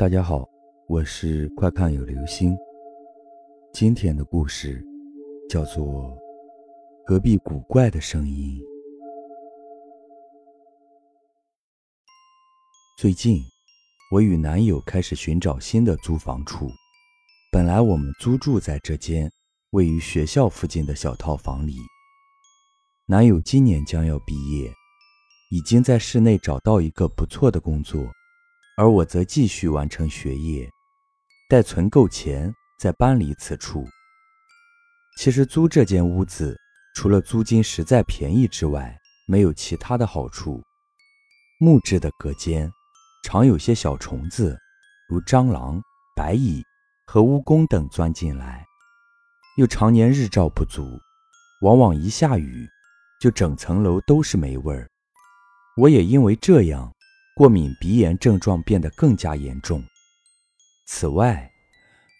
大家好，我是快看有流星。今天的故事叫做《隔壁古怪的声音》。最近，我与男友开始寻找新的租房处。本来我们租住在这间位于学校附近的小套房里。男友今年将要毕业，已经在市内找到一个不错的工作。而我则继续完成学业，待存够钱再搬离此处。其实租这间屋子，除了租金实在便宜之外，没有其他的好处。木质的隔间，常有些小虫子，如蟑螂、白蚁和蜈蚣等钻进来，又常年日照不足，往往一下雨，就整层楼都是霉味儿。我也因为这样。过敏鼻炎症状变得更加严重。此外，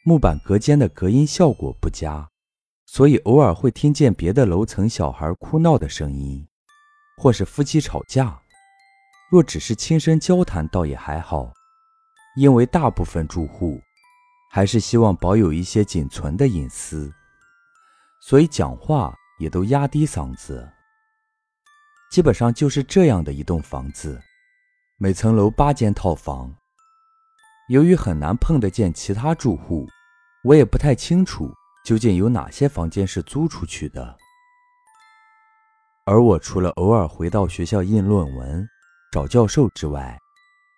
木板隔间的隔音效果不佳，所以偶尔会听见别的楼层小孩哭闹的声音，或是夫妻吵架。若只是轻声交谈，倒也还好，因为大部分住户还是希望保有一些仅存的隐私，所以讲话也都压低嗓子。基本上就是这样的一栋房子。每层楼八间套房，由于很难碰得见其他住户，我也不太清楚究竟有哪些房间是租出去的。而我除了偶尔回到学校印论文、找教授之外，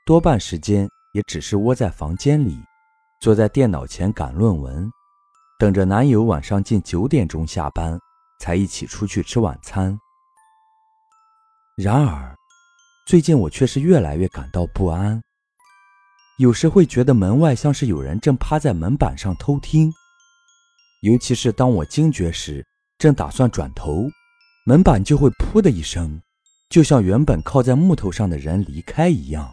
多半时间也只是窝在房间里，坐在电脑前赶论文，等着男友晚上近九点钟下班，才一起出去吃晚餐。然而。最近我却是越来越感到不安，有时会觉得门外像是有人正趴在门板上偷听，尤其是当我惊觉时，正打算转头，门板就会“噗”的一声，就像原本靠在木头上的人离开一样，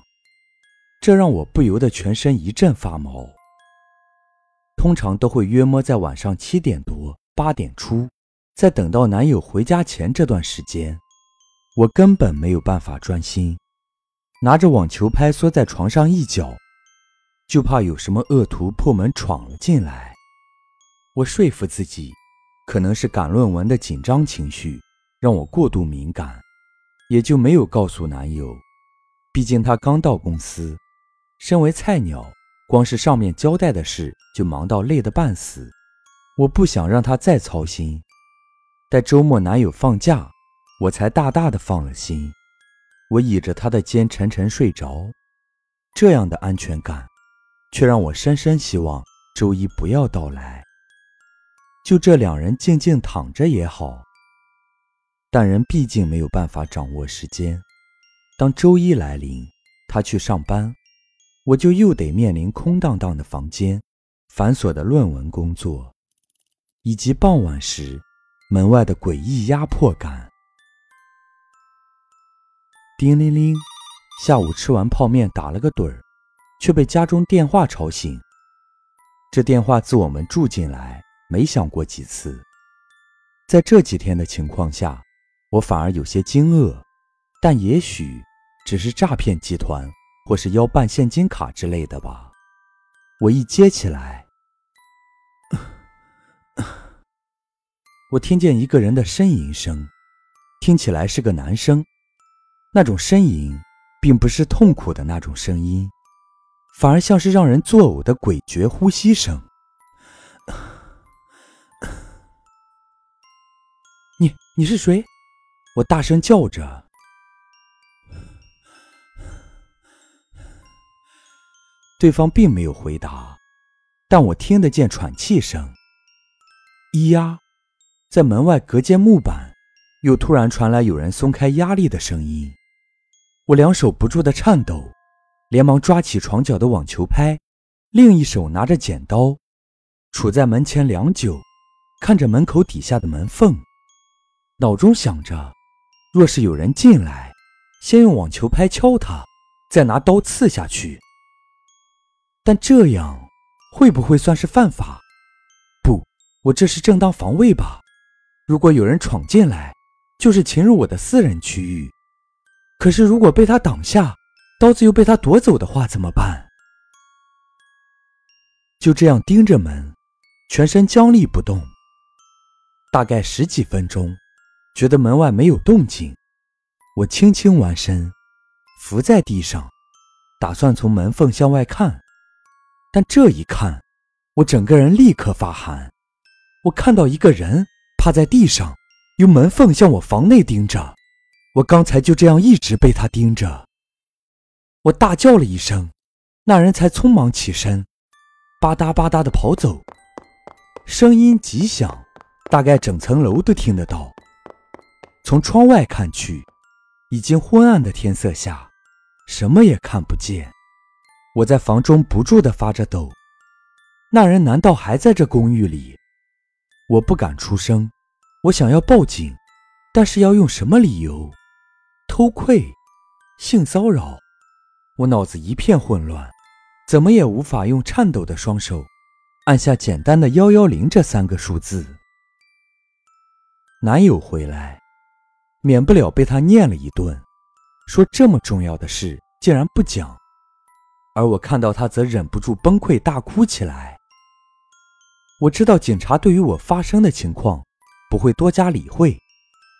这让我不由得全身一阵发毛。通常都会约摸在晚上七点多、八点出，在等到男友回家前这段时间。我根本没有办法专心，拿着网球拍缩在床上一角，就怕有什么恶徒破门闯了进来。我说服自己，可能是赶论文的紧张情绪让我过度敏感，也就没有告诉男友。毕竟他刚到公司，身为菜鸟，光是上面交代的事就忙到累得半死。我不想让他再操心。待周末男友放假。我才大大的放了心，我倚着他的肩沉沉睡着，这样的安全感，却让我深深希望周一不要到来。就这两人静静躺着也好，但人毕竟没有办法掌握时间。当周一来临，他去上班，我就又得面临空荡荡的房间、繁琐的论文工作，以及傍晚时门外的诡异压迫感。叮铃铃，下午吃完泡面打了个盹儿，却被家中电话吵醒。这电话自我们住进来没响过几次，在这几天的情况下，我反而有些惊愕，但也许只是诈骗集团或是要办现金卡之类的吧。我一接起来，我听见一个人的呻吟声，听起来是个男生。那种呻吟，并不是痛苦的那种声音，反而像是让人作呕的诡谲呼吸声。你你是谁？我大声叫着。对方并没有回答，但我听得见喘气声。咿呀，在门外隔间木板，又突然传来有人松开压力的声音。我两手不住的颤抖，连忙抓起床角的网球拍，另一手拿着剪刀，杵在门前良久，看着门口底下的门缝，脑中想着：若是有人进来，先用网球拍敲他，再拿刀刺下去。但这样会不会算是犯法？不，我这是正当防卫吧？如果有人闯进来，就是侵入我的私人区域。可是，如果被他挡下，刀子又被他夺走的话，怎么办？就这样盯着门，全身僵立不动。大概十几分钟，觉得门外没有动静，我轻轻弯身，伏在地上，打算从门缝向外看。但这一看，我整个人立刻发寒。我看到一个人趴在地上，用门缝向我房内盯着。我刚才就这样一直被他盯着。我大叫了一声，那人才匆忙起身，吧嗒吧嗒的跑走，声音极响，大概整层楼都听得到。从窗外看去，已经昏暗的天色下，什么也看不见。我在房中不住地发着抖。那人难道还在这公寓里？我不敢出声，我想要报警，但是要用什么理由？偷窥、性骚扰，我脑子一片混乱，怎么也无法用颤抖的双手按下简单的幺幺零这三个数字。男友回来，免不了被他念了一顿，说这么重要的事竟然不讲。而我看到他，则忍不住崩溃大哭起来。我知道警察对于我发生的情况不会多加理会，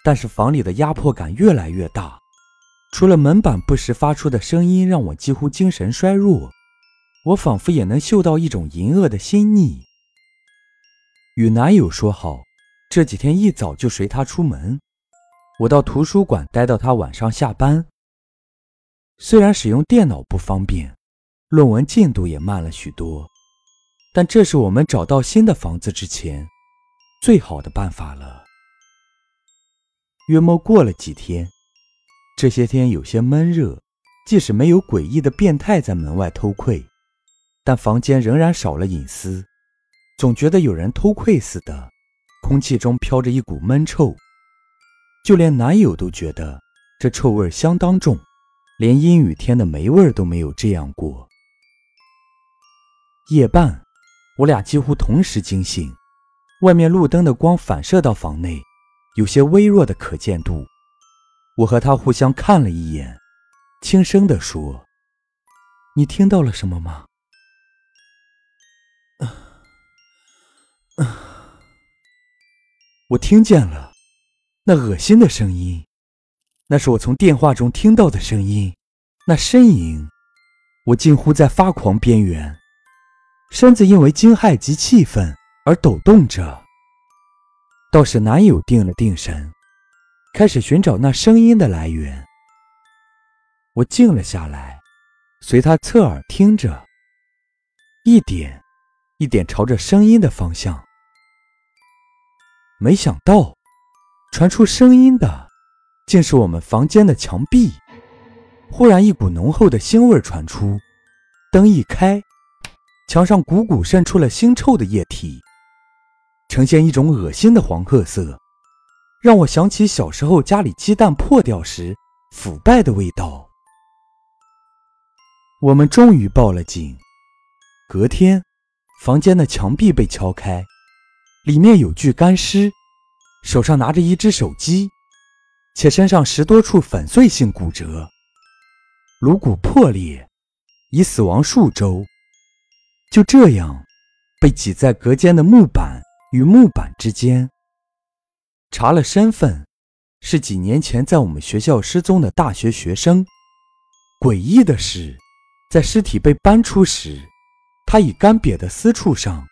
但是房里的压迫感越来越大。除了门板不时发出的声音让我几乎精神衰弱，我仿佛也能嗅到一种淫恶的心腻。与男友说好，这几天一早就随他出门，我到图书馆待到他晚上下班。虽然使用电脑不方便。论文进度也慢了许多，但这是我们找到新的房子之前最好的办法了。约莫过了几天，这些天有些闷热，即使没有诡异的变态在门外偷窥，但房间仍然少了隐私，总觉得有人偷窥似的，空气中飘着一股闷臭，就连男友都觉得这臭味相当重，连阴雨天的霉味都没有这样过。夜半，我俩几乎同时惊醒。外面路灯的光反射到房内，有些微弱的可见度。我和他互相看了一眼，轻声地说：“你听到了什么吗？”“我听见了，那恶心的声音，那是我从电话中听到的声音，那呻吟，我近乎在发狂边缘。”身子因为惊骇及气愤而抖动着，倒是男友定了定神，开始寻找那声音的来源。我静了下来，随他侧耳听着，一点一点朝着声音的方向。没想到，传出声音的竟是我们房间的墙壁。忽然，一股浓厚的腥味传出，灯一开。墙上汩汩渗出了腥臭的液体，呈现一种恶心的黄褐色，让我想起小时候家里鸡蛋破掉时腐败的味道。我们终于报了警。隔天，房间的墙壁被敲开，里面有具干尸，手上拿着一只手机，且身上十多处粉碎性骨折，颅骨破裂，已死亡数周。就这样，被挤在隔间的木板与木板之间。查了身份，是几年前在我们学校失踪的大学学生。诡异的是，在尸体被搬出时，他已干瘪的私处上，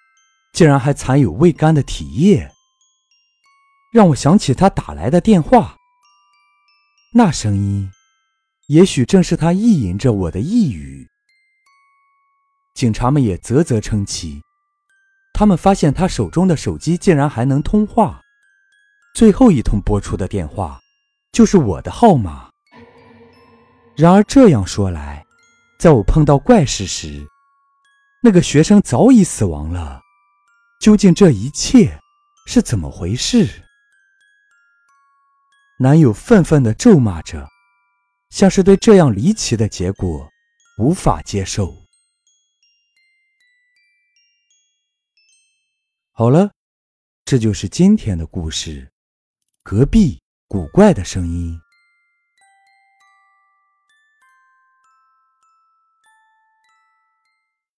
竟然还残有未干的体液，让我想起他打来的电话。那声音，也许正是他意淫着我的呓语。警察们也啧啧称奇，他们发现他手中的手机竟然还能通话，最后一通拨出的电话就是我的号码。然而这样说来，在我碰到怪事时，那个学生早已死亡了。究竟这一切是怎么回事？男友愤愤地咒骂着，像是对这样离奇的结果无法接受。好了，这就是今天的故事。隔壁古怪的声音。